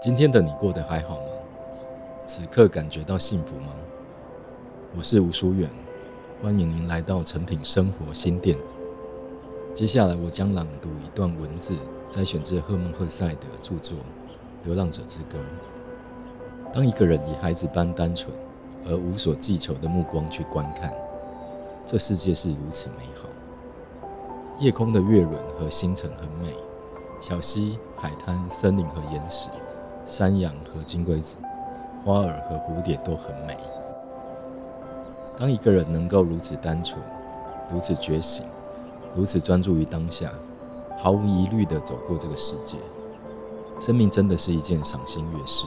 今天的你过得还好吗？此刻感觉到幸福吗？我是吴淑远，欢迎您来到诚品生活新店。接下来我将朗读一段文字，摘选自赫孟·赫塞的著作《流浪者之歌》。当一个人以孩子般单纯而无所寄求的目光去观看，这世界是如此美好。夜空的月轮和星辰很美，小溪、海滩、森林和岩石。山羊和金龟子，花儿和蝴蝶都很美。当一个人能够如此单纯、如此觉醒、如此专注于当下，毫无疑虑地走过这个世界，生命真的是一件赏心悦事。